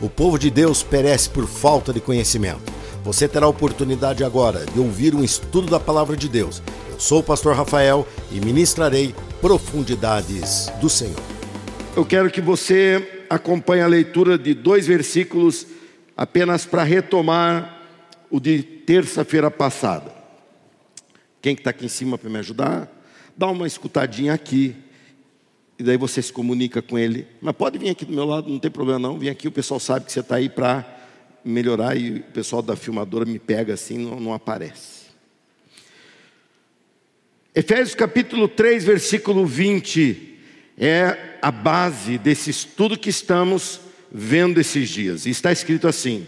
O povo de Deus perece por falta de conhecimento. Você terá a oportunidade agora de ouvir um estudo da palavra de Deus. Eu sou o pastor Rafael e ministrarei profundidades do Senhor. Eu quero que você acompanhe a leitura de dois versículos apenas para retomar o de terça-feira passada. Quem que está aqui em cima para me ajudar? Dá uma escutadinha aqui e daí você se comunica com ele. Mas pode vir aqui do meu lado, não tem problema não. Vem aqui, o pessoal sabe que você está aí para melhorar e o pessoal da filmadora me pega assim, não, não aparece. Efésios capítulo 3, versículo 20, é a base desse estudo que estamos vendo esses dias. E está escrito assim: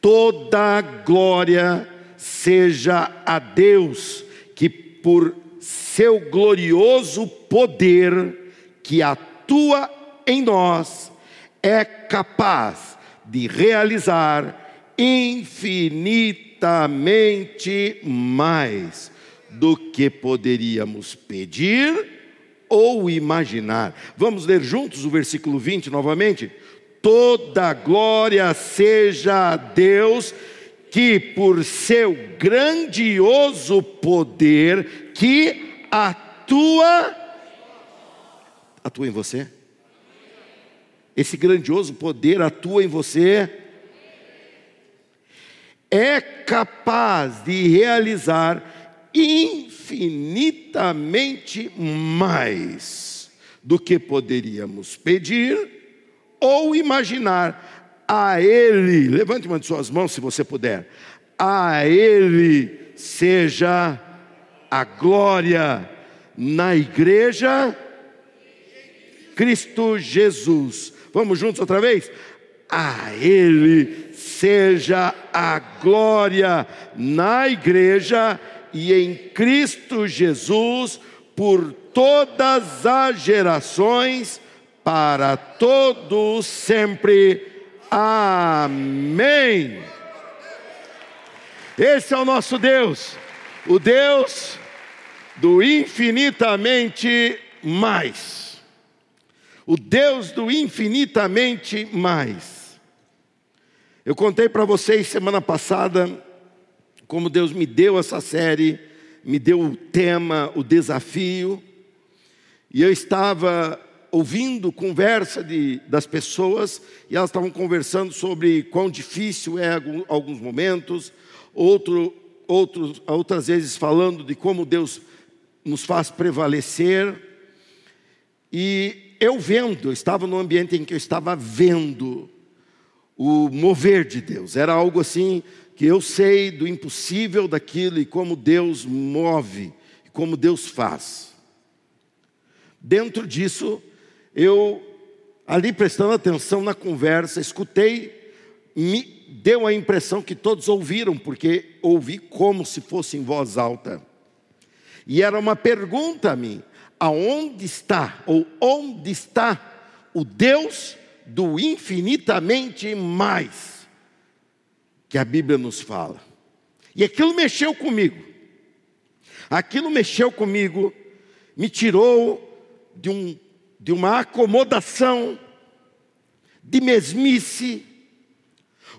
toda glória seja a Deus, que por seu glorioso poder que atua em nós é capaz de realizar infinitamente mais do que poderíamos pedir ou imaginar. Vamos ler juntos o versículo 20 novamente? Toda glória seja a Deus que por seu grandioso poder que atua atua em você? Esse grandioso poder atua em você? É capaz de realizar infinitamente mais do que poderíamos pedir ou imaginar a Ele, levante uma de suas mãos se você puder, a Ele seja a glória na igreja, Cristo Jesus. Vamos juntos outra vez? A Ele seja a glória na igreja e em Cristo Jesus por todas as gerações, para todos sempre. Amém. Esse é o nosso Deus, o Deus do infinitamente mais. O Deus do infinitamente mais. Eu contei para vocês semana passada como Deus me deu essa série, me deu o tema, o desafio, e eu estava ouvindo conversa de, das pessoas e elas estavam conversando sobre quão difícil é alguns momentos, outro, outros, outras vezes falando de como Deus nos faz prevalecer. E eu vendo, eu estava no ambiente em que eu estava vendo o mover de Deus. Era algo assim que eu sei do impossível daquilo e como Deus move, como Deus faz. Dentro disso, eu, ali prestando atenção na conversa, escutei, me deu a impressão que todos ouviram, porque ouvi como se fosse em voz alta. E era uma pergunta a mim: aonde está, ou onde está o Deus do infinitamente mais que a Bíblia nos fala? E aquilo mexeu comigo. Aquilo mexeu comigo, me tirou de um de uma acomodação, de mesmice,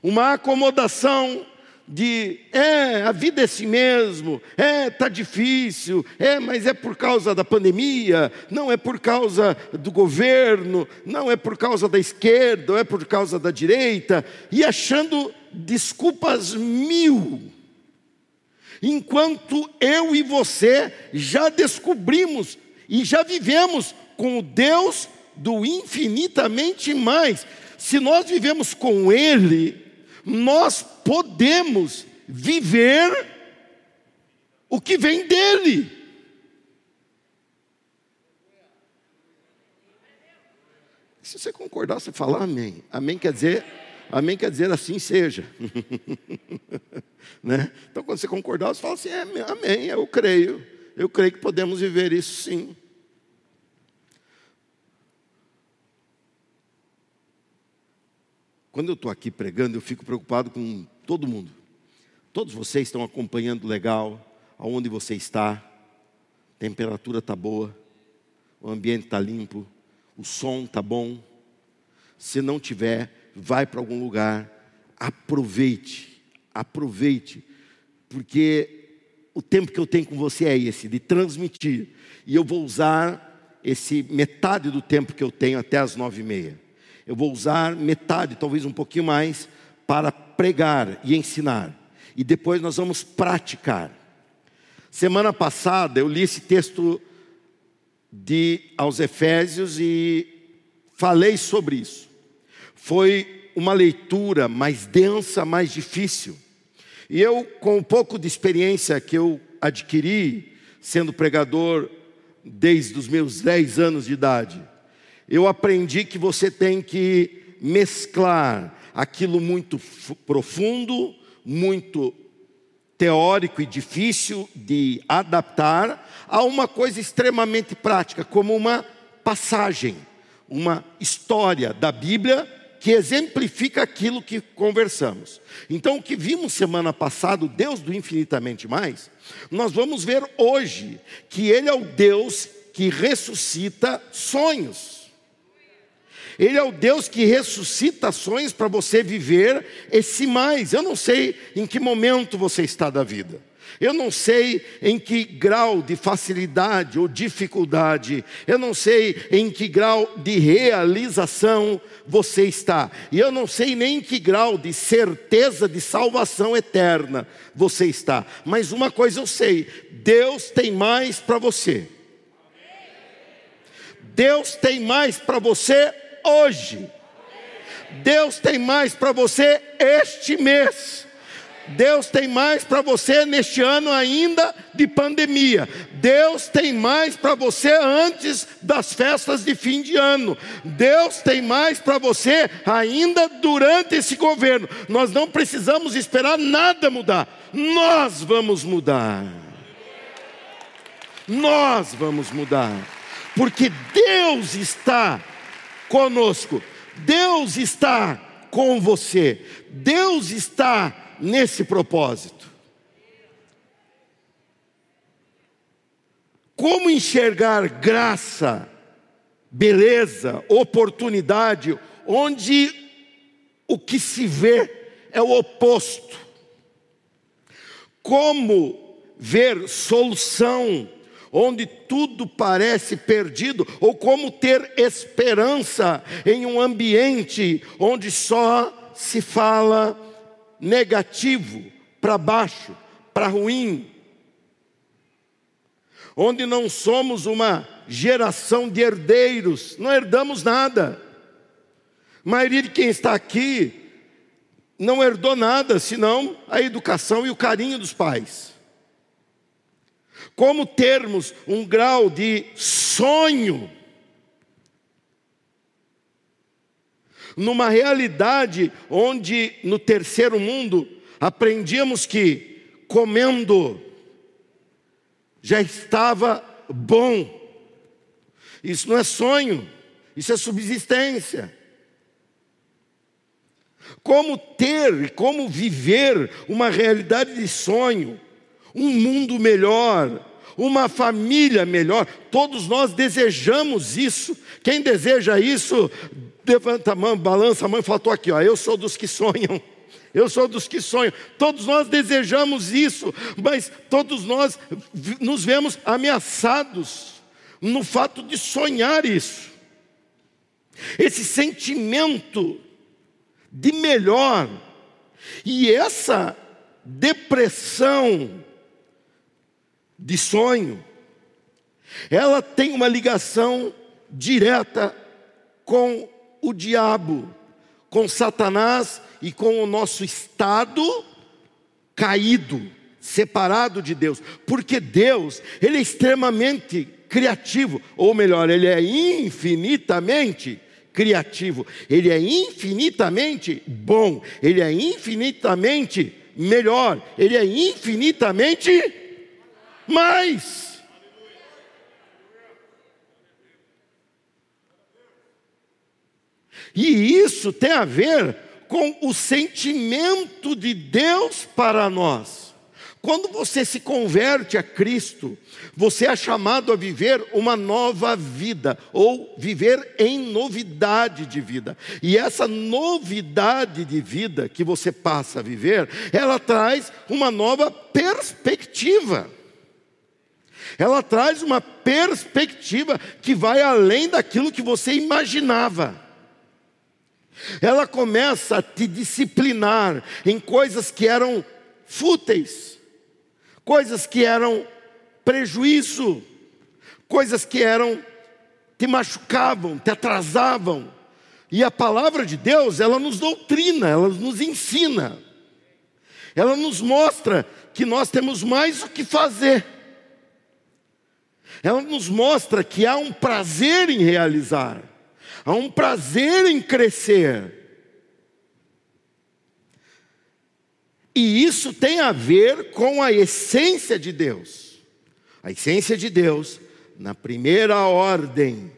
uma acomodação de é, a vida é assim mesmo, é, tá difícil, é, mas é por causa da pandemia, não é por causa do governo, não é por causa da esquerda, é por causa da direita, e achando desculpas mil. Enquanto eu e você já descobrimos e já vivemos com o Deus do infinitamente mais. Se nós vivemos com Ele, nós podemos viver o que vem dele. Se você concordar, você fala amém. Amém quer dizer, amém quer dizer assim seja. né? Então, quando você concordar, você fala assim: é, amém, eu creio. Eu creio que podemos viver isso sim. Quando eu estou aqui pregando, eu fico preocupado com todo mundo. Todos vocês estão acompanhando legal, aonde você está, temperatura está boa, o ambiente está limpo, o som está bom. Se não tiver, vai para algum lugar, aproveite, aproveite, porque o tempo que eu tenho com você é esse, de transmitir, e eu vou usar esse metade do tempo que eu tenho até as nove e meia. Eu vou usar metade, talvez um pouquinho mais, para pregar e ensinar, e depois nós vamos praticar. Semana passada eu li esse texto de aos Efésios e falei sobre isso. Foi uma leitura mais densa, mais difícil. E eu, com um pouco de experiência que eu adquiri, sendo pregador desde os meus 10 anos de idade, eu aprendi que você tem que mesclar aquilo muito profundo, muito teórico e difícil de adaptar a uma coisa extremamente prática, como uma passagem, uma história da Bíblia que exemplifica aquilo que conversamos. Então, o que vimos semana passada, o Deus do infinitamente mais, nós vamos ver hoje que Ele é o Deus que ressuscita sonhos. Ele é o Deus que ressuscita sonhos para você viver esse mais. Eu não sei em que momento você está da vida. Eu não sei em que grau de facilidade ou dificuldade, eu não sei em que grau de realização você está, e eu não sei nem em que grau de certeza de salvação eterna você está, mas uma coisa eu sei: Deus tem mais para você. Deus tem mais para você hoje. Deus tem mais para você este mês. Deus tem mais para você neste ano ainda de pandemia. Deus tem mais para você antes das festas de fim de ano. Deus tem mais para você ainda durante esse governo. Nós não precisamos esperar nada mudar. Nós vamos mudar. Nós vamos mudar. Porque Deus está conosco. Deus está com você. Deus está nesse propósito. Como enxergar graça, beleza, oportunidade, onde o que se vê é o oposto? Como ver solução onde tudo parece perdido, ou como ter esperança em um ambiente onde só se fala negativo, para baixo, para ruim, onde não somos uma geração de herdeiros, não herdamos nada. A maioria de quem está aqui não herdou nada, senão a educação e o carinho dos pais. Como termos um grau de sonho numa realidade onde no terceiro mundo aprendíamos que comendo já estava bom. Isso não é sonho, isso é subsistência. Como ter, como viver uma realidade de sonho, um mundo melhor, uma família melhor. Todos nós desejamos isso. Quem deseja isso, levanta a mão, balança a mão e fala: estou aqui, ó, eu sou dos que sonham. Eu sou dos que sonham. Todos nós desejamos isso, mas todos nós nos vemos ameaçados no fato de sonhar isso. Esse sentimento de melhor e essa depressão de sonho, ela tem uma ligação direta com o diabo, com Satanás e com o nosso estado caído, separado de Deus, porque Deus, ele é extremamente criativo, ou melhor, ele é infinitamente criativo, ele é infinitamente bom, ele é infinitamente melhor, ele é infinitamente mais. E isso tem a ver com o sentimento de Deus para nós. Quando você se converte a Cristo, você é chamado a viver uma nova vida, ou viver em novidade de vida. E essa novidade de vida que você passa a viver, ela traz uma nova perspectiva. Ela traz uma perspectiva que vai além daquilo que você imaginava. Ela começa a te disciplinar em coisas que eram fúteis coisas que eram prejuízo, coisas que eram te machucavam, te atrasavam. E a palavra de Deus, ela nos doutrina, ela nos ensina. Ela nos mostra que nós temos mais o que fazer. Ela nos mostra que há um prazer em realizar, há um prazer em crescer. E isso tem a ver com a essência de Deus. A essência de Deus, na primeira ordem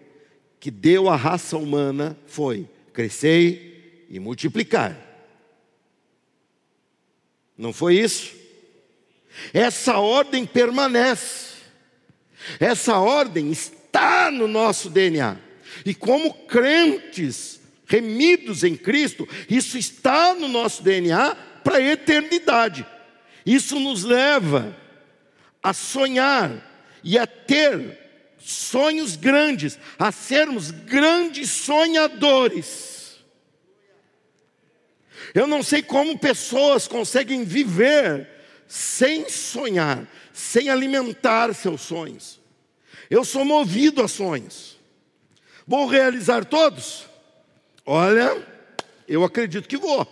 que deu à raça humana, foi: crescer e multiplicar. Não foi isso? Essa ordem permanece. Essa ordem está no nosso DNA. E como crentes remidos em Cristo, isso está no nosso DNA para a eternidade. Isso nos leva a sonhar e a ter sonhos grandes, a sermos grandes sonhadores. Eu não sei como pessoas conseguem viver sem sonhar, sem alimentar seus sonhos. Eu sou movido a sonhos. Vou realizar todos? Olha, eu acredito que vou.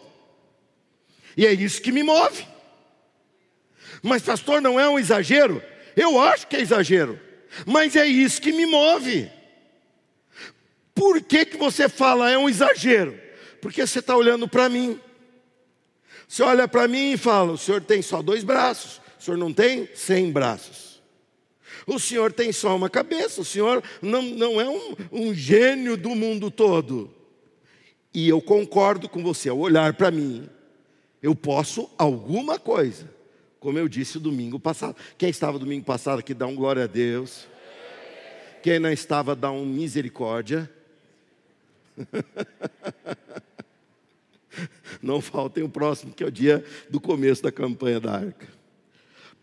E é isso que me move. Mas, pastor, não é um exagero? Eu acho que é exagero, mas é isso que me move. Por que, que você fala é um exagero? Porque você está olhando para mim. Você olha para mim e fala: o senhor tem só dois braços, o senhor não tem cem braços. O senhor tem só uma cabeça, o senhor não, não é um, um gênio do mundo todo. E eu concordo com você ao olhar para mim eu posso alguma coisa, como eu disse domingo passado. Quem estava domingo passado aqui dá um glória a Deus. Quem não estava dá um misericórdia. Não faltem o próximo, que é o dia do começo da campanha da arca.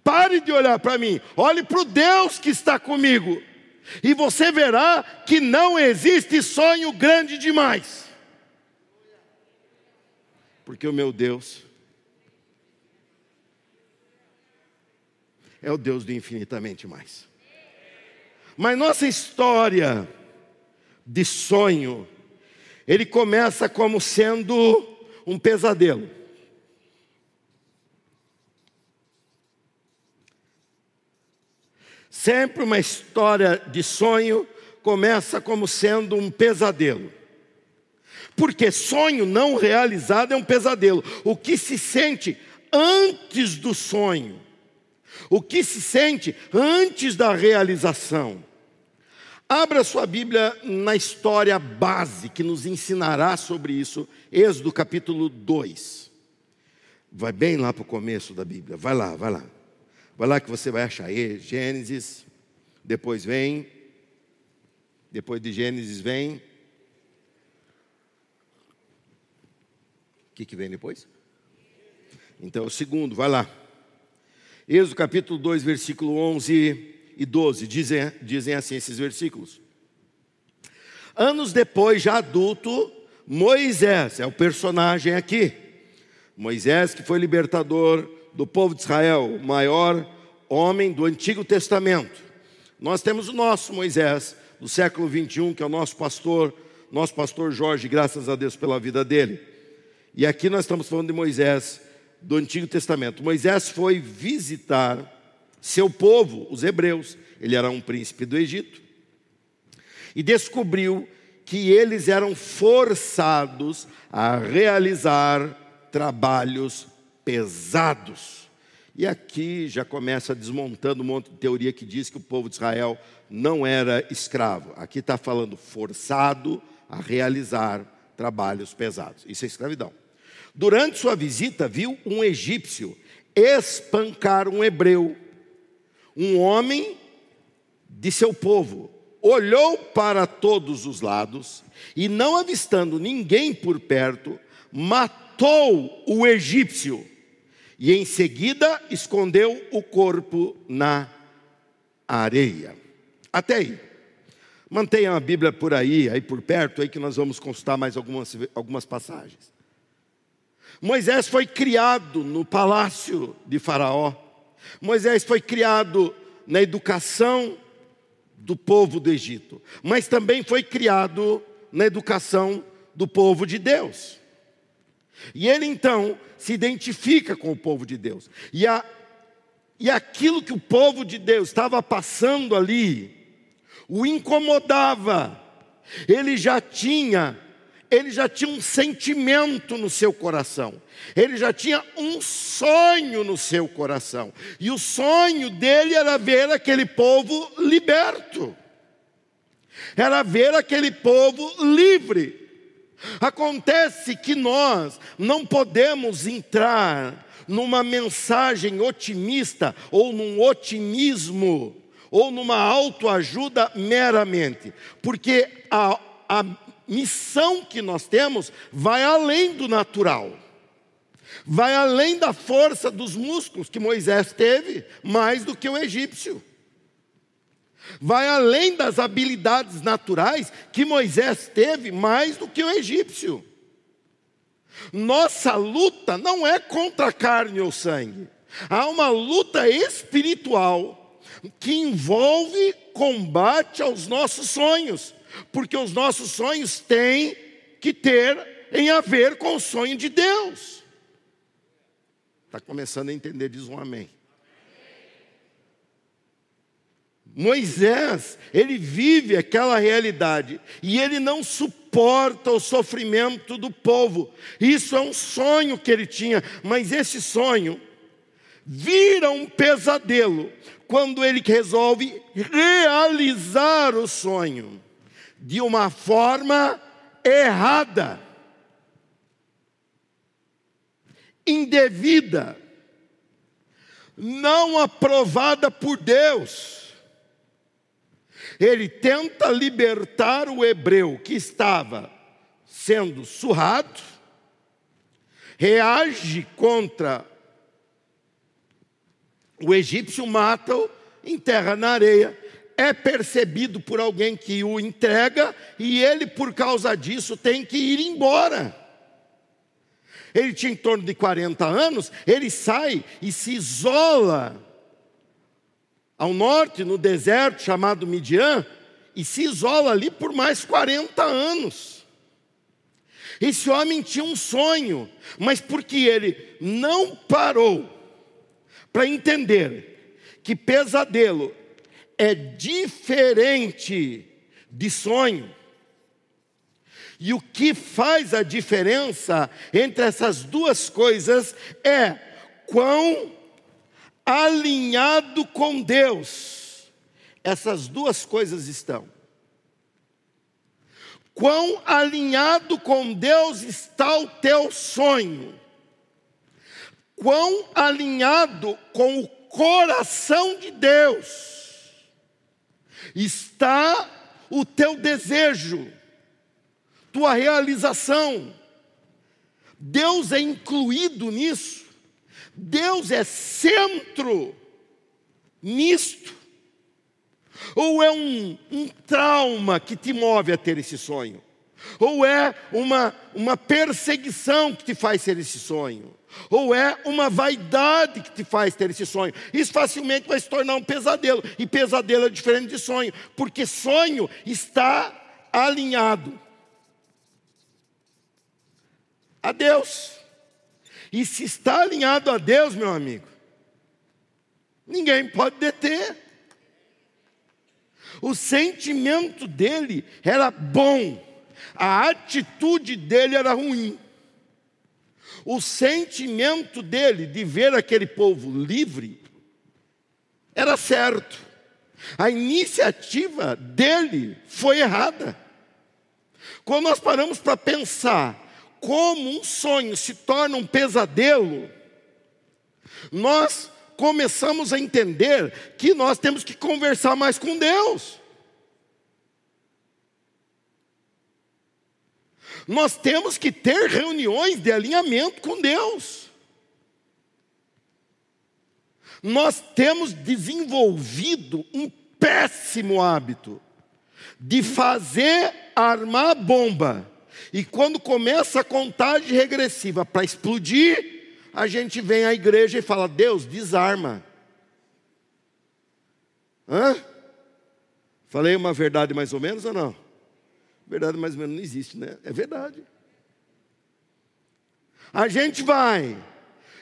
Pare de olhar para mim, olhe para o Deus que está comigo, e você verá que não existe sonho grande demais, porque o meu Deus é o Deus do infinitamente mais. Mas nossa história de sonho, ele começa como sendo um pesadelo. Sempre uma história de sonho começa como sendo um pesadelo. Porque sonho não realizado é um pesadelo. O que se sente antes do sonho o que se sente antes da realização. Abra sua Bíblia na história base que nos ensinará sobre isso, Êxodo capítulo 2. Vai bem lá para o começo da Bíblia, vai lá, vai lá. Vai lá que você vai achar Gênesis, depois vem, depois de Gênesis vem. O que, que vem depois? Então, o segundo, vai lá. Êxodo capítulo 2, versículo 11 e 12, dizem, dizem assim esses versículos. Anos depois, já adulto, Moisés, é o personagem aqui. Moisés, que foi libertador do povo de Israel, o maior homem do Antigo Testamento. Nós temos o nosso Moisés, do século 21, que é o nosso pastor, nosso pastor Jorge, graças a Deus pela vida dele. E aqui nós estamos falando de Moisés, do Antigo Testamento. Moisés foi visitar seu povo, os hebreus. Ele era um príncipe do Egito. E descobriu que eles eram forçados a realizar trabalhos pesados. E aqui já começa desmontando um monte de teoria que diz que o povo de Israel não era escravo. Aqui está falando forçado a realizar trabalhos pesados. Isso é escravidão. Durante sua visita, viu um egípcio espancar um hebreu, um homem de seu povo. Olhou para todos os lados e, não avistando ninguém por perto, matou o egípcio e em seguida escondeu o corpo na areia. Até aí. Mantenha a Bíblia por aí, aí por perto, aí que nós vamos consultar mais algumas, algumas passagens. Moisés foi criado no palácio de Faraó. Moisés foi criado na educação do povo do Egito, mas também foi criado na educação do povo de Deus. E ele então se identifica com o povo de Deus. E, a, e aquilo que o povo de Deus estava passando ali, o incomodava. Ele já tinha, ele já tinha um sentimento no seu coração. Ele já tinha um sonho no seu coração. E o sonho dele era ver aquele povo liberto. Era ver aquele povo livre. Acontece que nós não podemos entrar numa mensagem otimista ou num otimismo ou numa autoajuda meramente, porque a, a missão que nós temos vai além do natural, vai além da força dos músculos que Moisés teve, mais do que o egípcio. Vai além das habilidades naturais que Moisés teve, mais do que o egípcio. Nossa luta não é contra a carne ou sangue, há uma luta espiritual que envolve combate aos nossos sonhos, porque os nossos sonhos têm que ter em a ver com o sonho de Deus. Está começando a entender, diz um amém. Moisés, ele vive aquela realidade e ele não suporta o sofrimento do povo. Isso é um sonho que ele tinha, mas esse sonho vira um pesadelo quando ele resolve realizar o sonho de uma forma errada, indevida, não aprovada por Deus. Ele tenta libertar o hebreu que estava sendo surrado, reage contra o egípcio mata-o, enterra na areia, é percebido por alguém que o entrega e ele, por causa disso, tem que ir embora. Ele tinha em torno de 40 anos, ele sai e se isola ao norte, no deserto chamado Midian, e se isola ali por mais 40 anos. Esse homem tinha um sonho, mas porque ele não parou para entender que pesadelo é diferente de sonho. E o que faz a diferença entre essas duas coisas é quão alinhado com Deus essas duas coisas estão. Quão alinhado com Deus está o teu sonho quão alinhado com o coração de Deus está o teu desejo, tua realização. Deus é incluído nisso, Deus é centro nisto. Ou é um, um trauma que te move a ter esse sonho? Ou é uma, uma perseguição que te faz ter esse sonho? Ou é uma vaidade que te faz ter esse sonho? Isso facilmente vai se tornar um pesadelo. E pesadelo é diferente de sonho, porque sonho está alinhado a Deus. E se está alinhado a Deus, meu amigo, ninguém pode deter. O sentimento dele era bom, a atitude dele era ruim. O sentimento dele de ver aquele povo livre era certo. A iniciativa dele foi errada. Quando nós paramos para pensar como um sonho se torna um pesadelo, nós começamos a entender que nós temos que conversar mais com Deus. Nós temos que ter reuniões de alinhamento com Deus. Nós temos desenvolvido um péssimo hábito de fazer armar bomba. E quando começa a contagem regressiva para explodir, a gente vem à igreja e fala: Deus, desarma. Hã? Falei uma verdade mais ou menos ou não? Verdade mais ou menos não existe, né? É verdade. A gente vai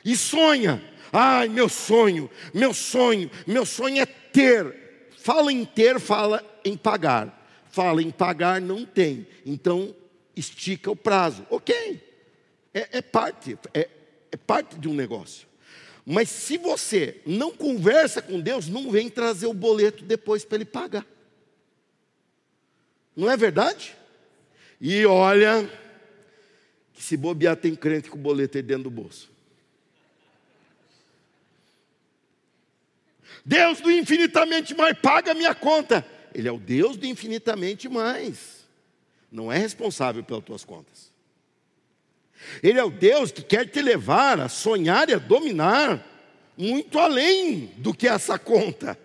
e sonha. Ai, meu sonho, meu sonho, meu sonho é ter. Fala em ter, fala em pagar. Fala em pagar, não tem. Então, estica o prazo. Ok. É, é parte, é, é parte de um negócio. Mas se você não conversa com Deus, não vem trazer o boleto depois para ele pagar. Não é verdade? E olha, que se bobear tem crente com o boleto aí dentro do bolso. Deus do infinitamente mais paga a minha conta. Ele é o Deus do infinitamente mais. Não é responsável pelas tuas contas. Ele é o Deus que quer te levar a sonhar e a dominar muito além do que essa conta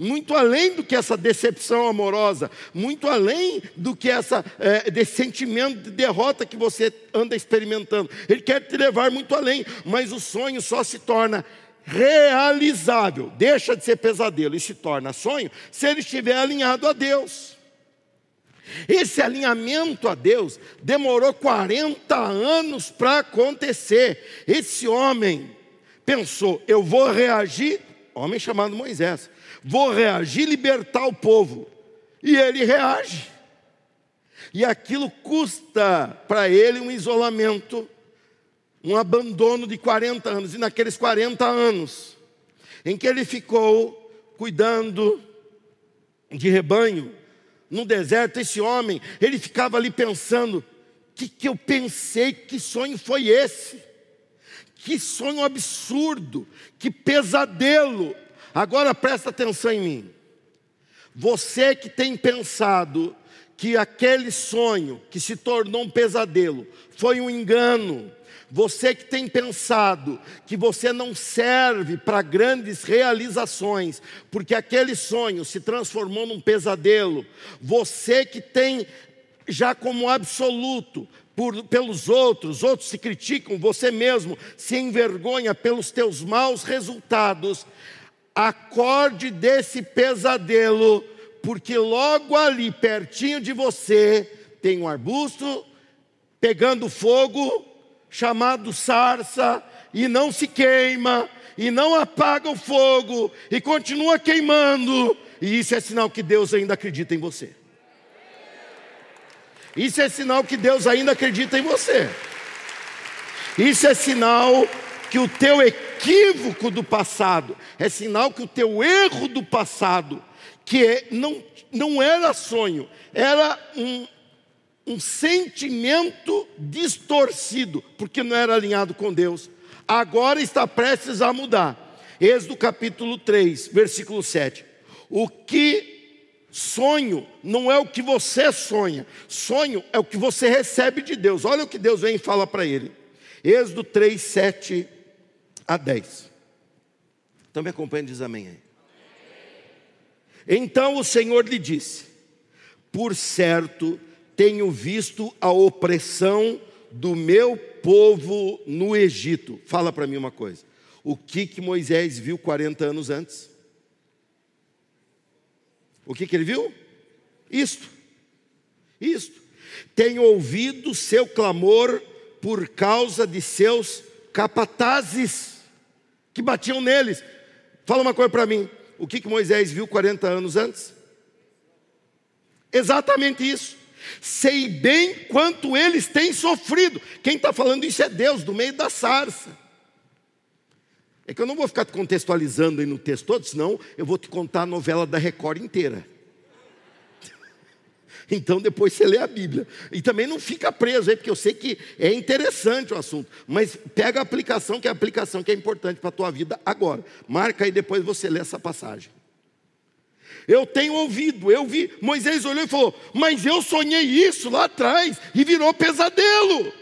muito além do que essa decepção amorosa, muito além do que essa, é, desse sentimento de derrota que você anda experimentando. Ele quer te levar muito além, mas o sonho só se torna realizável, deixa de ser pesadelo e se torna sonho se ele estiver alinhado a Deus. Esse alinhamento a Deus demorou 40 anos para acontecer. Esse homem pensou: eu vou reagir, homem chamado Moisés, vou reagir, libertar o povo. E ele reage. E aquilo custa para ele um isolamento, um abandono de 40 anos. E naqueles 40 anos, em que ele ficou cuidando de rebanho, no deserto, esse homem, ele ficava ali pensando: que, que eu pensei, que sonho foi esse? Que sonho absurdo, que pesadelo. Agora presta atenção em mim. Você que tem pensado que aquele sonho que se tornou um pesadelo foi um engano, você que tem pensado que você não serve para grandes realizações, porque aquele sonho se transformou num pesadelo, você que tem já como absoluto por, pelos outros, outros se criticam, você mesmo se envergonha pelos teus maus resultados, acorde desse pesadelo, porque logo ali, pertinho de você, tem um arbusto pegando fogo, chamado sarça, e não se queima, e não apaga o fogo, e continua queimando, e isso é sinal que Deus ainda acredita em você. Isso é sinal que Deus ainda acredita em você. Isso é sinal que o teu equívoco do passado é sinal que o teu erro do passado, que é, não, não era sonho, era um, um sentimento distorcido, porque não era alinhado com Deus, agora está prestes a mudar. Êxodo capítulo 3, versículo 7. O que sonho não é o que você sonha, sonho é o que você recebe de Deus. Olha o que Deus vem e fala para ele. Êxodo 3, 7 a 10. Então me acompanhe e diz amém aí. Então o Senhor lhe disse: Por certo, tenho visto a opressão do meu povo no Egito. Fala para mim uma coisa. O que que Moisés viu 40 anos antes? O que que ele viu? Isto. Isto. Tenho ouvido seu clamor por causa de seus capatazes que batiam neles. Fala uma coisa para mim: o que, que Moisés viu 40 anos antes? Exatamente isso. Sei bem quanto eles têm sofrido. Quem está falando isso é Deus, do meio da sarça. É que eu não vou ficar contextualizando aí no texto todo, senão eu vou te contar a novela da Record inteira. Então depois você lê a Bíblia. E também não fica preso aí, porque eu sei que é interessante o assunto. Mas pega a aplicação, que é a aplicação que é importante para a tua vida agora. Marca aí depois você lê essa passagem. Eu tenho ouvido, eu vi, Moisés olhou e falou: Mas eu sonhei isso lá atrás e virou pesadelo.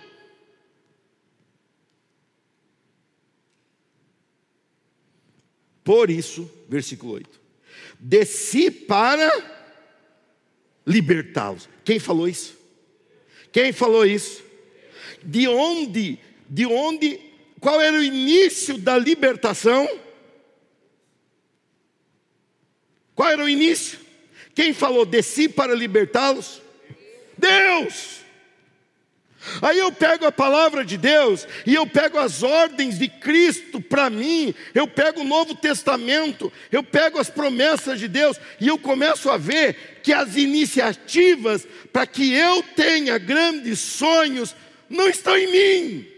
Por isso, versículo 8: Desci para libertá-los. Quem falou isso? Quem falou isso? De onde? De onde? Qual era o início da libertação? Qual era o início? Quem falou desci para libertá-los? Deus! Aí eu pego a palavra de Deus e eu pego as ordens de Cristo para mim, eu pego o Novo Testamento, eu pego as promessas de Deus e eu começo a ver que as iniciativas para que eu tenha grandes sonhos não estão em mim,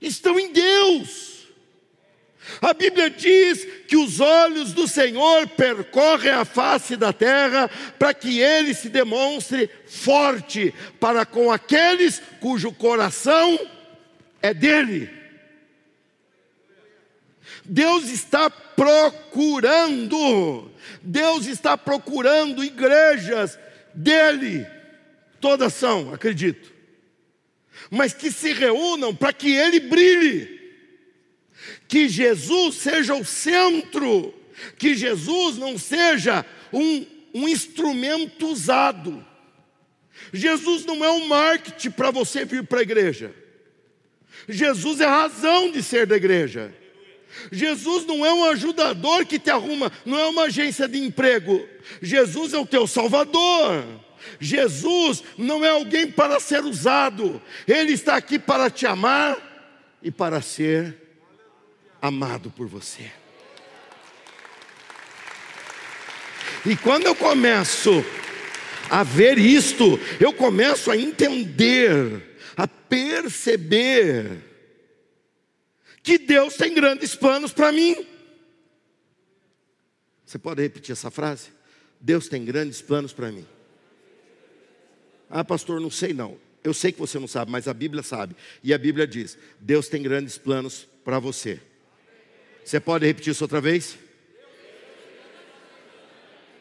estão em Deus. A Bíblia diz que os olhos do Senhor percorrem a face da terra para que ele se demonstre forte para com aqueles cujo coração é dele. Deus está procurando, Deus está procurando igrejas dele, todas são, acredito, mas que se reúnam para que ele brilhe que Jesus seja o centro, que Jesus não seja um, um instrumento usado. Jesus não é um marketing para você vir para a igreja. Jesus é a razão de ser da igreja. Jesus não é um ajudador que te arruma, não é uma agência de emprego. Jesus é o teu salvador. Jesus não é alguém para ser usado. Ele está aqui para te amar e para ser amado por você. E quando eu começo a ver isto, eu começo a entender, a perceber que Deus tem grandes planos para mim. Você pode repetir essa frase? Deus tem grandes planos para mim. Ah, pastor, não sei não. Eu sei que você não sabe, mas a Bíblia sabe. E a Bíblia diz: Deus tem grandes planos para você. Você pode repetir isso outra vez?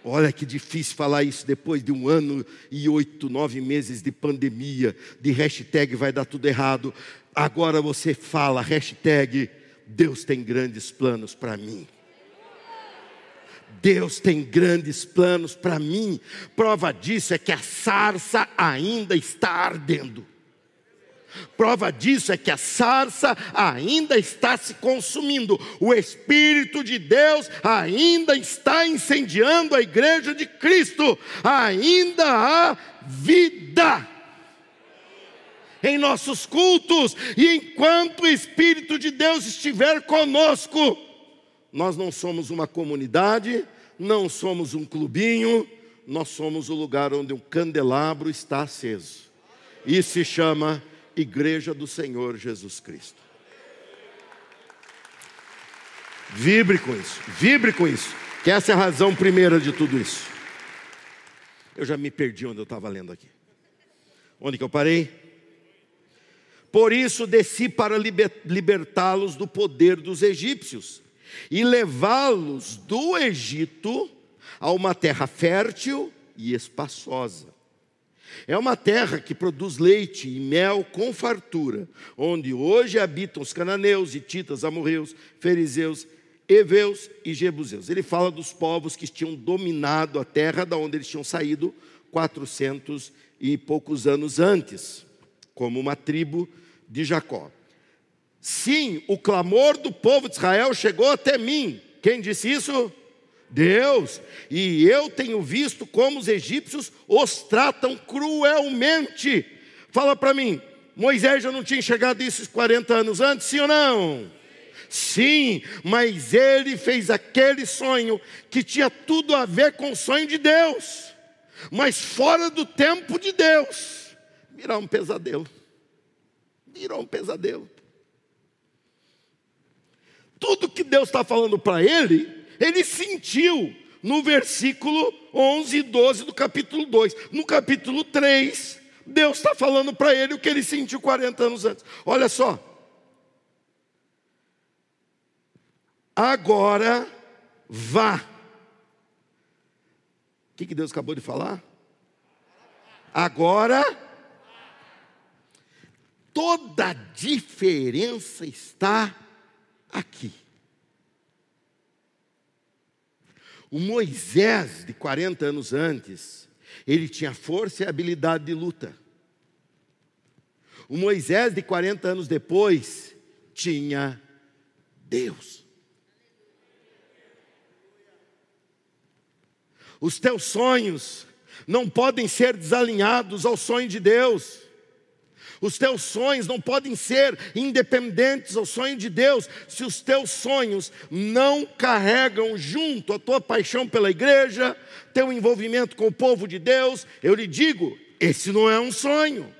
Olha que difícil falar isso depois de um ano e oito, nove meses de pandemia, de hashtag vai dar tudo errado. Agora você fala, hashtag Deus tem grandes planos para mim. Deus tem grandes planos para mim. Prova disso é que a sarça ainda está ardendo. Prova disso é que a sarça ainda está se consumindo, o Espírito de Deus ainda está incendiando a igreja de Cristo, ainda há vida em nossos cultos, e enquanto o Espírito de Deus estiver conosco, nós não somos uma comunidade, não somos um clubinho, nós somos o lugar onde um candelabro está aceso, e se chama igreja do Senhor Jesus Cristo. Vibre com isso, vibre com isso, que essa é a razão primeira de tudo isso. Eu já me perdi onde eu estava lendo aqui. Onde que eu parei? Por isso desci para libertá-los do poder dos egípcios e levá-los do Egito a uma terra fértil e espaçosa é uma terra que produz leite e mel com fartura, onde hoje habitam os cananeus, hititas, amorreus, fariseus, heveus e jebuseus. Ele fala dos povos que tinham dominado a terra da onde eles tinham saído 400 e poucos anos antes, como uma tribo de Jacó. Sim, o clamor do povo de Israel chegou até mim. Quem disse isso? Deus, e eu tenho visto como os egípcios os tratam cruelmente. Fala para mim, Moisés já não tinha enxergado isso 40 anos antes, sim ou não? Sim, mas ele fez aquele sonho que tinha tudo a ver com o sonho de Deus, mas fora do tempo de Deus. Virou um pesadelo. Virou um pesadelo. Tudo que Deus está falando para ele, ele sentiu, no versículo 11 e 12 do capítulo 2. No capítulo 3, Deus está falando para ele o que ele sentiu 40 anos antes. Olha só. Agora vá. O que, que Deus acabou de falar? Agora, toda a diferença está aqui. O Moisés, de 40 anos antes, ele tinha força e habilidade de luta. O Moisés, de 40 anos depois, tinha Deus. Os teus sonhos não podem ser desalinhados ao sonho de Deus. Os teus sonhos não podem ser independentes ao sonho de Deus, se os teus sonhos não carregam junto a tua paixão pela igreja, teu envolvimento com o povo de Deus. Eu lhe digo, esse não é um sonho.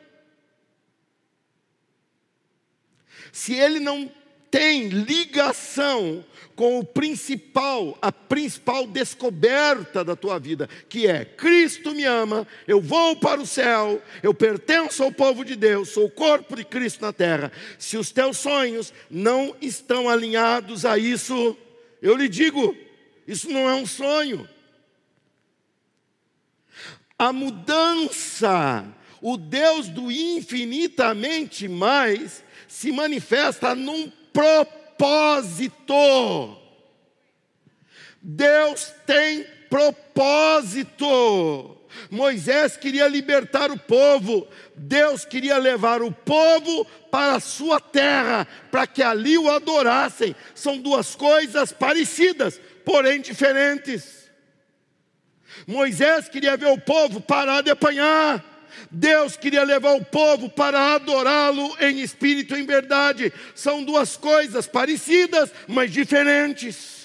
Se ele não tem ligação com o principal, a principal descoberta da tua vida, que é Cristo me ama, eu vou para o céu, eu pertenço ao povo de Deus, sou o corpo de Cristo na terra. Se os teus sonhos não estão alinhados a isso, eu lhe digo, isso não é um sonho. A mudança, o Deus do infinitamente mais, se manifesta num propósito. Deus tem propósito. Moisés queria libertar o povo, Deus queria levar o povo para a sua terra, para que ali o adorassem. São duas coisas parecidas, porém diferentes. Moisés queria ver o povo parar de apanhar, Deus queria levar o povo para adorá-lo em espírito e em verdade. São duas coisas parecidas, mas diferentes.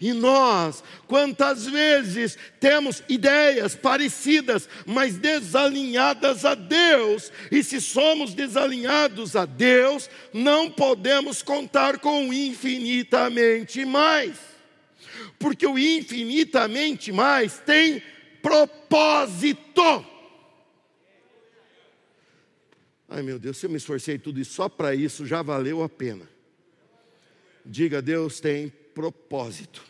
E nós, quantas vezes temos ideias parecidas, mas desalinhadas a Deus, e se somos desalinhados a Deus, não podemos contar com infinitamente mais, porque o infinitamente mais tem propósito. Ai meu Deus, se eu me esforcei tudo isso só para isso, já valeu a pena. Diga, Deus tem propósito.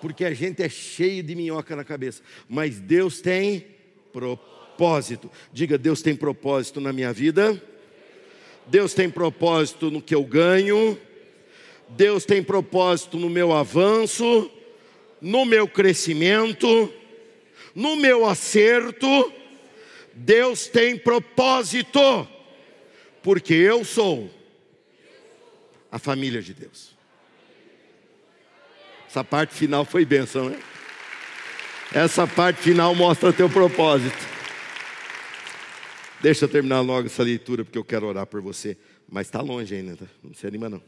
Porque a gente é cheio de minhoca na cabeça, mas Deus tem propósito. Diga, Deus tem propósito na minha vida. Deus tem propósito no que eu ganho. Deus tem propósito no meu avanço no meu crescimento, no meu acerto, Deus tem propósito, porque eu sou a família de Deus. Essa parte final foi bênção, né? Essa parte final mostra teu propósito. Deixa eu terminar logo essa leitura, porque eu quero orar por você. Mas está longe ainda, tá? não se anima não.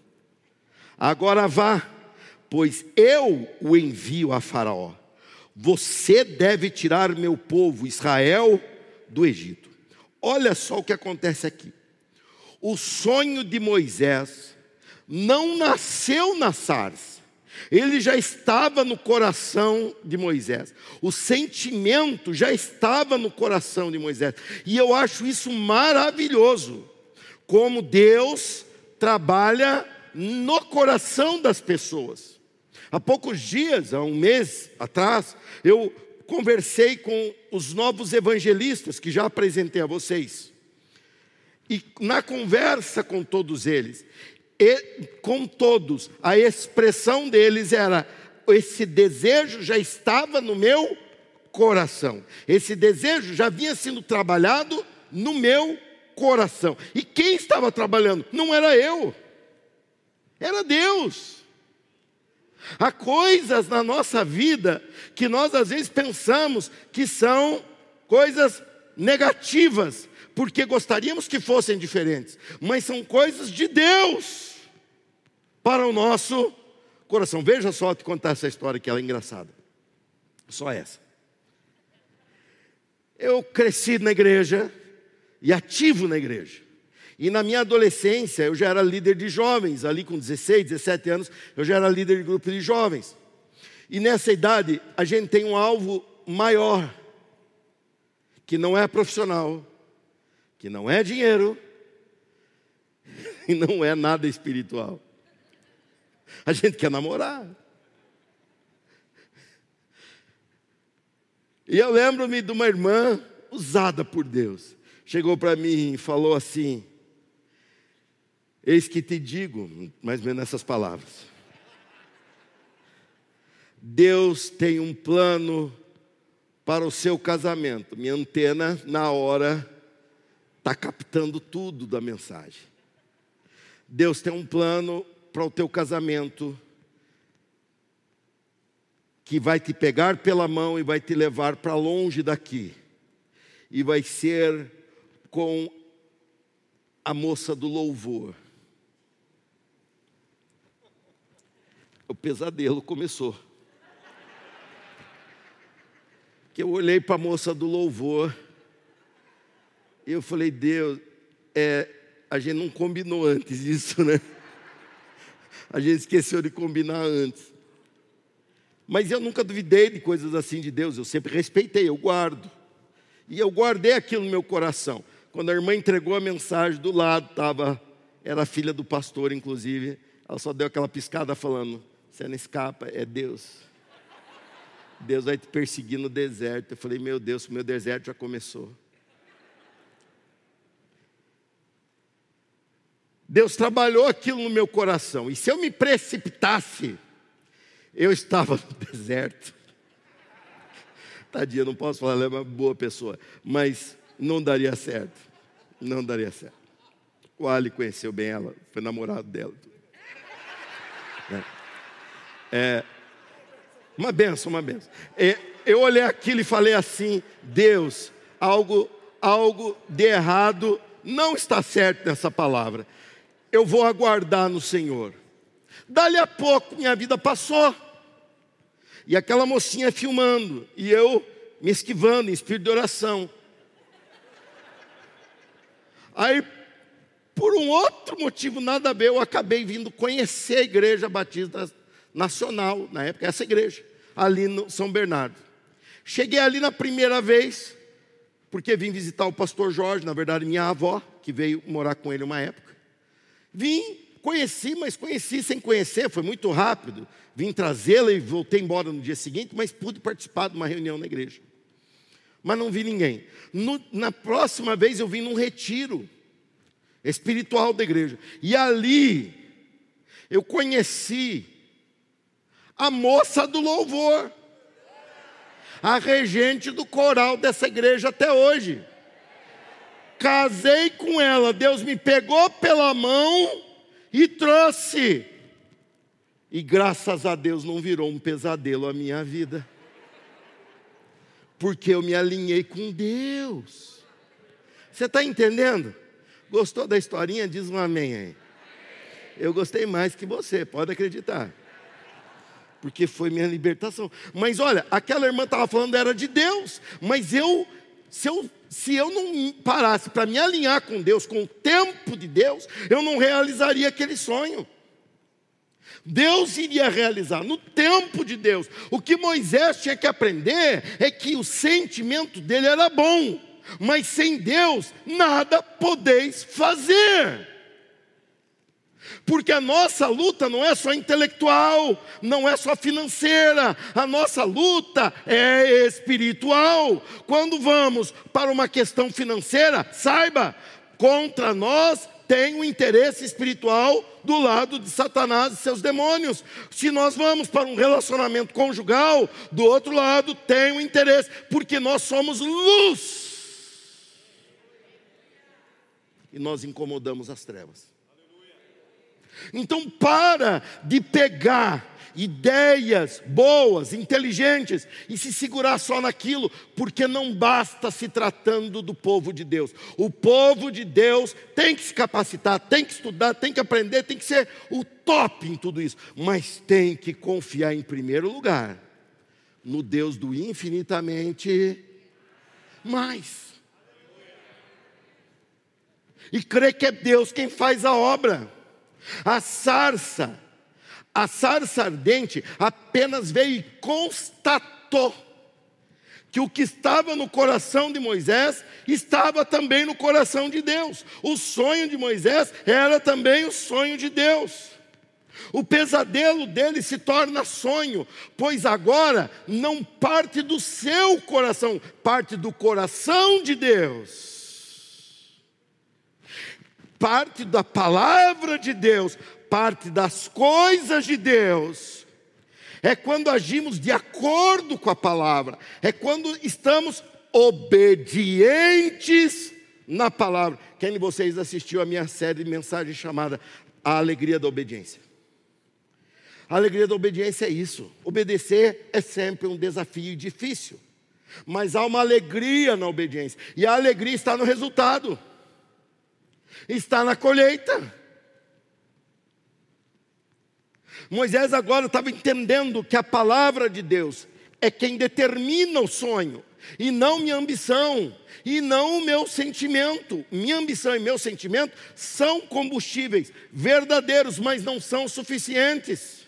Agora vá pois eu o envio a Faraó. Você deve tirar meu povo Israel do Egito. Olha só o que acontece aqui. O sonho de Moisés não nasceu na sarça, ele já estava no coração de Moisés. O sentimento já estava no coração de Moisés. E eu acho isso maravilhoso. Como Deus trabalha no coração das pessoas. Há poucos dias, há um mês atrás, eu conversei com os novos evangelistas que já apresentei a vocês. E na conversa com todos eles, e, com todos, a expressão deles era: esse desejo já estava no meu coração, esse desejo já havia sido trabalhado no meu coração. E quem estava trabalhando? Não era eu, era Deus. Há coisas na nossa vida que nós às vezes pensamos que são coisas negativas, porque gostaríamos que fossem diferentes, mas são coisas de Deus para o nosso coração. Veja só te contar essa história que ela é engraçada. Só essa. Eu cresci na igreja e ativo na igreja. E na minha adolescência, eu já era líder de jovens, ali com 16, 17 anos, eu já era líder de grupo de jovens. E nessa idade, a gente tem um alvo maior, que não é profissional, que não é dinheiro e não é nada espiritual. A gente quer namorar. E eu lembro-me de uma irmã usada por Deus. Chegou para mim e falou assim: Eis que te digo, mais ou menos nessas palavras. Deus tem um plano para o seu casamento. Minha antena, na hora, está captando tudo da mensagem. Deus tem um plano para o teu casamento que vai te pegar pela mão e vai te levar para longe daqui. E vai ser com a moça do louvor. O pesadelo começou. Que eu olhei para a moça do louvor e eu falei, Deus, é, a gente não combinou antes isso, né? A gente esqueceu de combinar antes. Mas eu nunca duvidei de coisas assim de Deus, eu sempre respeitei, eu guardo. E eu guardei aquilo no meu coração. Quando a irmã entregou a mensagem, do lado estava, era filha do pastor, inclusive, ela só deu aquela piscada falando: Você não escapa, é Deus. Deus vai te perseguir no deserto. Eu falei: Meu Deus, o meu deserto já começou. Deus trabalhou aquilo no meu coração. E se eu me precipitasse, eu estava no deserto. Tadinha, não posso falar, ela é uma boa pessoa. Mas não daria certo. Não daria certo. O Ali conheceu bem ela, foi namorado dela. É, é uma benção, uma benção. É, eu olhei aquilo e falei assim: Deus, algo, algo de errado não está certo nessa palavra eu vou aguardar no Senhor. Dali a pouco minha vida passou. E aquela mocinha filmando, e eu me esquivando em espírito de oração. Aí, por um outro motivo, nada a ver, eu acabei vindo conhecer a Igreja Batista Nacional, na época, essa igreja, ali no São Bernardo. Cheguei ali na primeira vez, porque vim visitar o pastor Jorge, na verdade, minha avó, que veio morar com ele uma época. Vim, conheci, mas conheci sem conhecer, foi muito rápido. Vim trazê-la e voltei embora no dia seguinte, mas pude participar de uma reunião na igreja. Mas não vi ninguém. No, na próxima vez eu vim num retiro espiritual da igreja. E ali eu conheci a moça do louvor, a regente do coral dessa igreja até hoje casei com ela, Deus me pegou pela mão e trouxe. E graças a Deus não virou um pesadelo a minha vida, porque eu me alinhei com Deus. Você está entendendo? Gostou da historinha? Diz um amém aí. Eu gostei mais que você, pode acreditar. Porque foi minha libertação. Mas olha, aquela irmã estava falando era de Deus, mas eu se eu, se eu não parasse para me alinhar com Deus, com o tempo de Deus, eu não realizaria aquele sonho. Deus iria realizar no tempo de Deus. O que Moisés tinha que aprender é que o sentimento dele era bom, mas sem Deus nada podeis fazer. Porque a nossa luta não é só intelectual, não é só financeira, a nossa luta é espiritual. Quando vamos para uma questão financeira, saiba, contra nós tem um interesse espiritual do lado de Satanás e seus demônios. Se nós vamos para um relacionamento conjugal, do outro lado tem um interesse, porque nós somos luz. E nós incomodamos as trevas. Então para de pegar ideias boas, inteligentes e se segurar só naquilo, porque não basta se tratando do povo de Deus. O povo de Deus tem que se capacitar, tem que estudar, tem que aprender, tem que ser o top em tudo isso, mas tem que confiar em primeiro lugar no Deus do infinitamente mais. E crer que é Deus quem faz a obra. A sarça, A sarça ardente apenas veio e constatou que o que estava no coração de Moisés estava também no coração de Deus. O sonho de Moisés era também o sonho de Deus. O pesadelo dele se torna sonho, pois agora não parte do seu coração, parte do coração de Deus. Parte da palavra de Deus, parte das coisas de Deus é quando agimos de acordo com a palavra, é quando estamos obedientes na palavra. Quem de vocês assistiu a minha série de mensagens chamada A Alegria da Obediência? A alegria da obediência é isso. Obedecer é sempre um desafio difícil, mas há uma alegria na obediência, e a alegria está no resultado, está na colheita. Moisés agora estava entendendo que a palavra de Deus é quem determina o sonho, e não minha ambição, e não o meu sentimento. Minha ambição e meu sentimento são combustíveis verdadeiros, mas não são suficientes.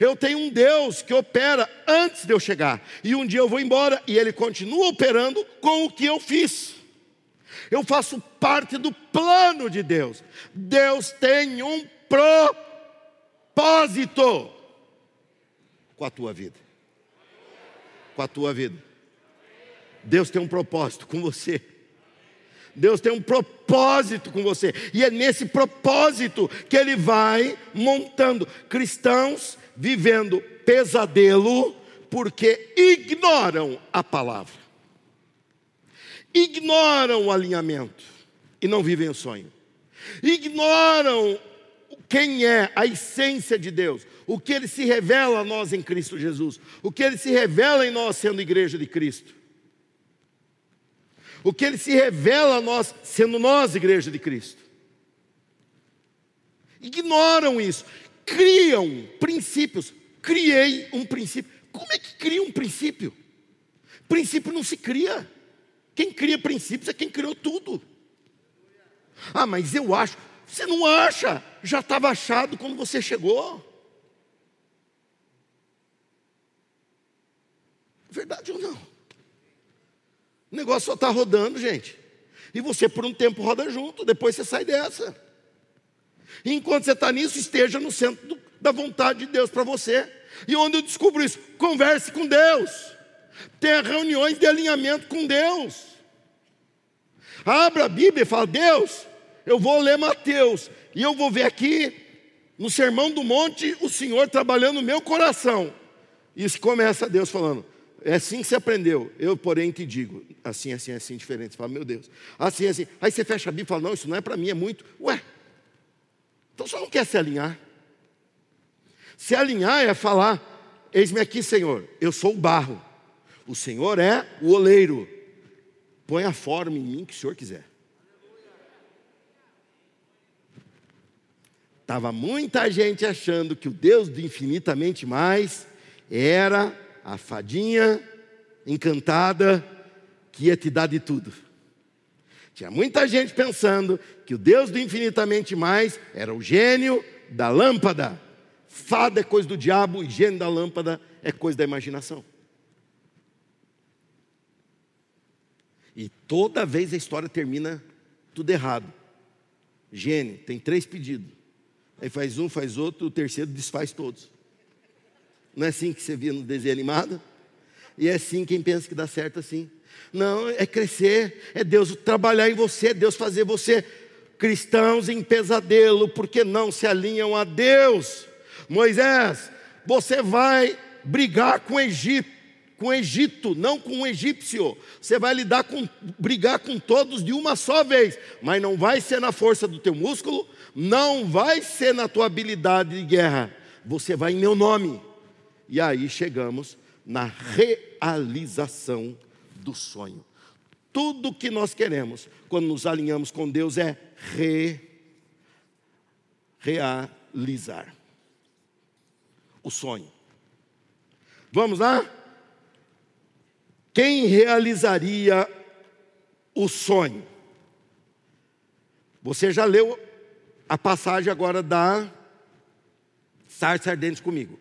Eu tenho um Deus que opera antes de eu chegar, e um dia eu vou embora e ele continua operando com o que eu fiz. Eu faço parte do plano de Deus. Deus tem um propósito com a tua vida. Com a tua vida. Deus tem um propósito com você. Deus tem um propósito com você, e é nesse propósito que Ele vai montando cristãos vivendo pesadelo, porque ignoram a palavra, ignoram o alinhamento e não vivem o sonho, ignoram quem é a essência de Deus, o que ele se revela a nós em Cristo Jesus, o que ele se revela em nós sendo igreja de Cristo, o que ele se revela a nós sendo nós igreja de Cristo. Ignoram isso, criam princípios. Criei um princípio. Como é que cria um princípio? Princípio não se cria. Quem cria princípios é quem criou tudo. Ah, mas eu acho. Você não acha, já estava achado quando você chegou. Verdade ou não? O negócio só está rodando, gente. E você por um tempo roda junto, depois você sai dessa. E enquanto você está nisso, esteja no centro do, da vontade de Deus para você. E onde eu descubro isso? Converse com Deus. Tenha reuniões de alinhamento com Deus. Abra a Bíblia e fala: Deus, eu vou ler Mateus e eu vou ver aqui no Sermão do Monte o Senhor trabalhando no meu coração. Isso começa Deus falando: é assim que você aprendeu. Eu, porém, te digo, assim, assim, assim, diferente. Você fala, meu Deus, assim, assim. Aí você fecha a Bíblia e fala, não, isso não é para mim, é muito. Ué, então só não quer se alinhar. Se alinhar é falar, eis-me aqui, Senhor, eu sou o barro. O Senhor é o oleiro. Põe a forma em mim que o Senhor quiser. Estava muita gente achando que o Deus do infinitamente mais era a fadinha encantada que ia te dar de tudo. Tinha muita gente pensando que o Deus do infinitamente mais era o gênio da lâmpada. Fada é coisa do diabo e gênio da lâmpada é coisa da imaginação. E toda vez a história termina tudo errado. Gênio tem três pedidos Aí faz um, faz outro, o terceiro desfaz todos. Não é assim que você via no desenho animado? E é assim quem pensa que dá certo assim. Não, é crescer, é Deus trabalhar em você, é Deus fazer você cristãos em pesadelo, porque não se alinham a Deus. Moisés, você vai brigar com o Egito, com o Egito, não com o egípcio. Você vai lidar com brigar com todos de uma só vez, mas não vai ser na força do teu músculo, não vai ser na tua habilidade de guerra, você vai em meu nome. E aí chegamos na realização do sonho. Tudo que nós queremos quando nos alinhamos com Deus é re, realizar o sonho. Vamos lá? Quem realizaria o sonho? Você já leu a passagem agora da sarça ardente comigo.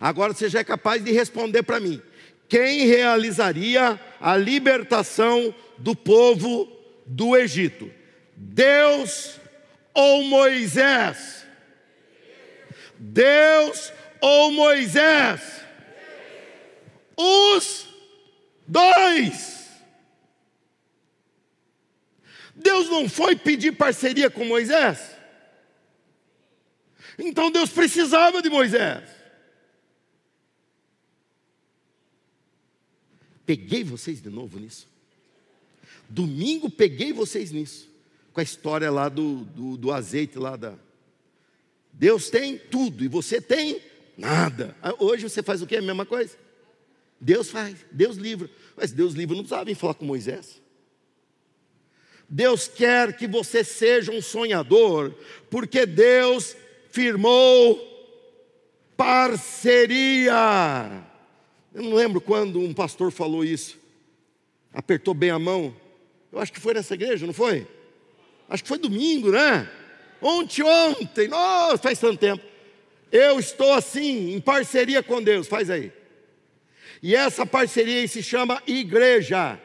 Agora você já é capaz de responder para mim: quem realizaria a libertação do povo do Egito? Deus ou Moisés? Deus ou Moisés? Os dois. Deus não foi pedir parceria com Moisés? Então Deus precisava de Moisés. Peguei vocês de novo nisso. Domingo peguei vocês nisso. Com a história lá do, do, do azeite lá da. Deus tem tudo e você tem nada. Ah, hoje você faz o que? A mesma coisa. Deus faz, Deus livra. Mas Deus livra não precisava vir falar com Moisés. Deus quer que você seja um sonhador, porque Deus firmou parceria. Eu não lembro quando um pastor falou isso, apertou bem a mão. Eu acho que foi nessa igreja, não foi? Acho que foi domingo, né? Ontem, ontem, nossa, faz tanto tempo. Eu estou assim, em parceria com Deus, faz aí. E essa parceria se chama igreja.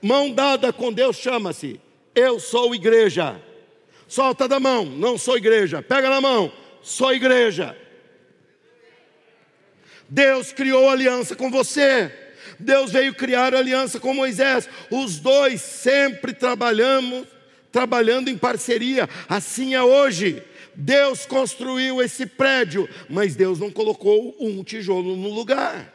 Mão dada com Deus chama-se Eu sou igreja. Solta da mão, não sou igreja. Pega na mão, sou igreja. Deus criou aliança com você. Deus veio criar aliança com Moisés. Os dois sempre trabalhamos, trabalhando em parceria. Assim é hoje. Deus construiu esse prédio, mas Deus não colocou um tijolo no lugar.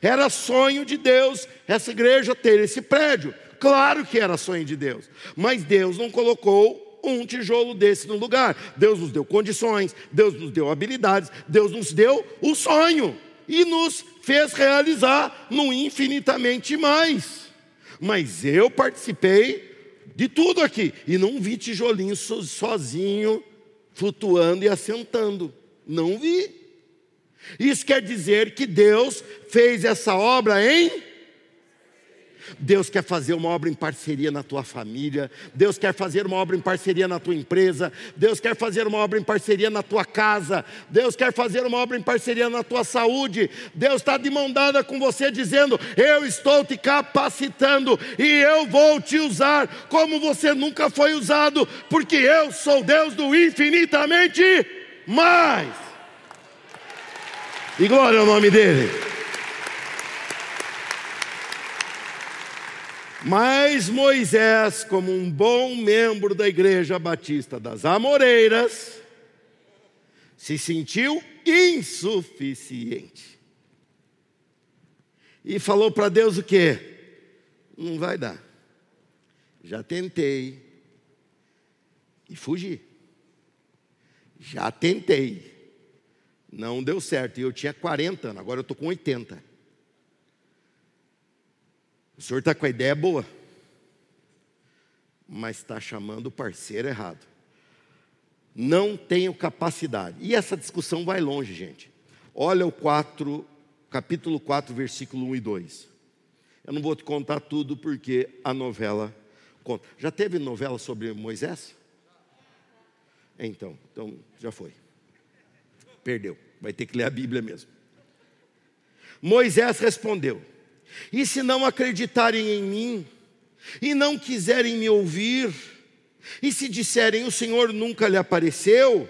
Era sonho de Deus essa igreja ter esse prédio. Claro que era sonho de Deus, mas Deus não colocou um tijolo desse no lugar. Deus nos deu condições, Deus nos deu habilidades, Deus nos deu o sonho e nos fez realizar no infinitamente mais. Mas eu participei de tudo aqui e não vi tijolinho sozinho flutuando e assentando. Não vi. Isso quer dizer que Deus fez essa obra em Deus quer fazer uma obra em parceria na tua família, Deus quer fazer uma obra em parceria na tua empresa, Deus quer fazer uma obra em parceria na tua casa, Deus quer fazer uma obra em parceria na tua saúde. Deus está de mão dada com você, dizendo: Eu estou te capacitando e eu vou te usar como você nunca foi usado, porque eu sou Deus do infinitamente mais. E glória ao nome dele. Mas Moisés, como um bom membro da Igreja Batista das Amoreiras, se sentiu insuficiente. E falou para Deus o quê? Não vai dar. Já tentei e fugi. Já tentei não deu certo. E eu tinha 40 anos, agora eu estou com 80. O senhor está com a ideia boa, mas está chamando o parceiro errado. Não tenho capacidade. E essa discussão vai longe, gente. Olha o 4, capítulo 4, versículo 1 e 2. Eu não vou te contar tudo porque a novela conta. Já teve novela sobre Moisés? Então, então já foi. Perdeu. Vai ter que ler a Bíblia mesmo. Moisés respondeu: E se não acreditarem em mim, e não quiserem me ouvir, e se disserem o Senhor nunca lhe apareceu,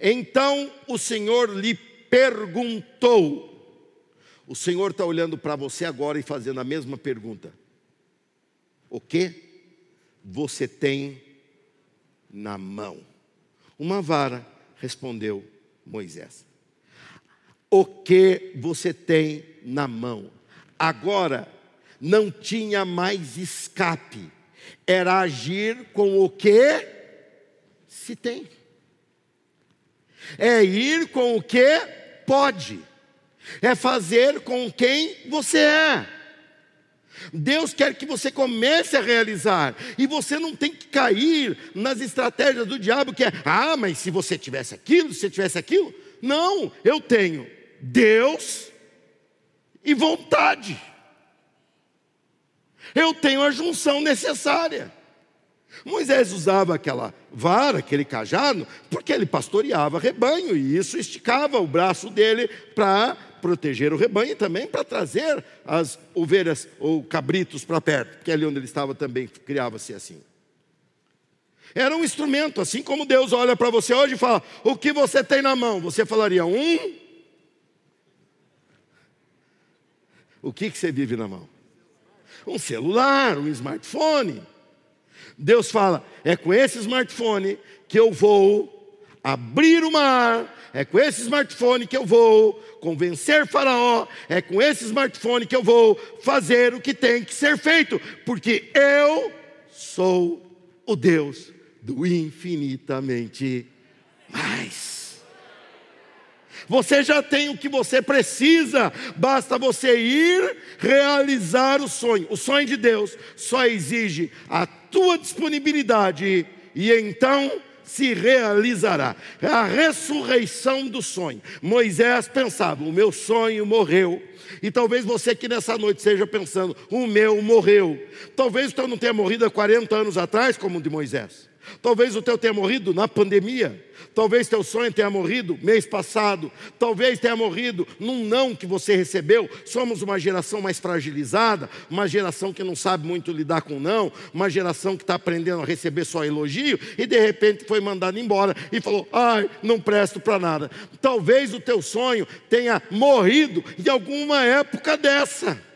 então o Senhor lhe perguntou. O Senhor está olhando para você agora e fazendo a mesma pergunta: O que você tem na mão? Uma vara, respondeu Moisés. O que você tem na mão? Agora, não tinha mais escape, era agir com o que se tem, é ir com o que pode, é fazer com quem você é. Deus quer que você comece a realizar, e você não tem que cair nas estratégias do diabo, que é, ah, mas se você tivesse aquilo, se você tivesse aquilo. Não, eu tenho Deus e vontade. Eu tenho a junção necessária. Moisés usava aquela vara, aquele cajado, porque ele pastoreava rebanho e isso esticava o braço dele para proteger o rebanho e também para trazer as ovelhas ou cabritos para perto, porque ali onde ele estava também criava-se assim. Era um instrumento, assim como Deus olha para você hoje e fala: O que você tem na mão? Você falaria: Um. O que, que você vive na mão? Um celular, um smartphone. Deus fala: É com esse smartphone que eu vou abrir o mar, é com esse smartphone que eu vou convencer Faraó, é com esse smartphone que eu vou fazer o que tem que ser feito, porque eu sou o Deus do infinitamente mais. Você já tem o que você precisa, basta você ir realizar o sonho. O sonho de Deus só exige a tua disponibilidade e então se realizará. É a ressurreição do sonho. Moisés pensava: o meu sonho morreu. E talvez você que nessa noite esteja pensando: o meu morreu. Talvez o não tenha morrido há 40 anos atrás, como o de Moisés. Talvez o teu tenha morrido na pandemia. Talvez teu sonho tenha morrido mês passado. Talvez tenha morrido num não que você recebeu. Somos uma geração mais fragilizada, uma geração que não sabe muito lidar com não, uma geração que está aprendendo a receber só elogio e de repente foi mandado embora e falou: ai, não presto para nada. Talvez o teu sonho tenha morrido em alguma época dessa.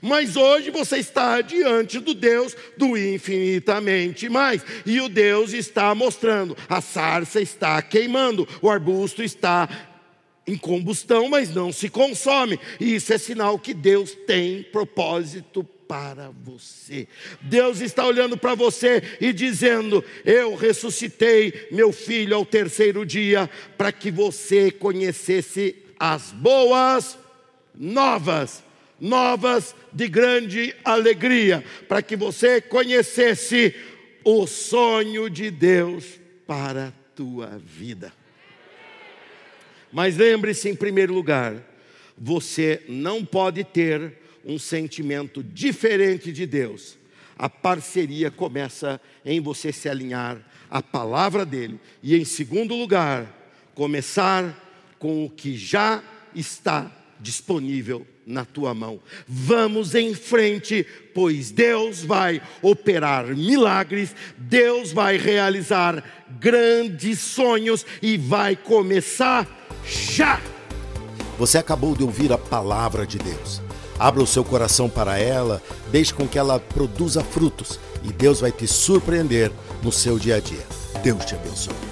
Mas hoje você está diante do Deus do infinitamente mais. E o Deus está mostrando: a sarça está queimando, o arbusto está em combustão, mas não se consome. E isso é sinal que Deus tem propósito para você. Deus está olhando para você e dizendo: Eu ressuscitei meu filho ao terceiro dia, para que você conhecesse as boas novas novas de grande alegria, para que você conhecesse o sonho de Deus para a tua vida. Mas lembre-se, em primeiro lugar, você não pode ter um sentimento diferente de Deus. A parceria começa em você se alinhar à palavra dele. E em segundo lugar, começar com o que já está disponível na tua mão. Vamos em frente, pois Deus vai operar milagres, Deus vai realizar grandes sonhos e vai começar já. Você acabou de ouvir a palavra de Deus. Abra o seu coração para ela, deixe com que ela produza frutos e Deus vai te surpreender no seu dia a dia. Deus te abençoe.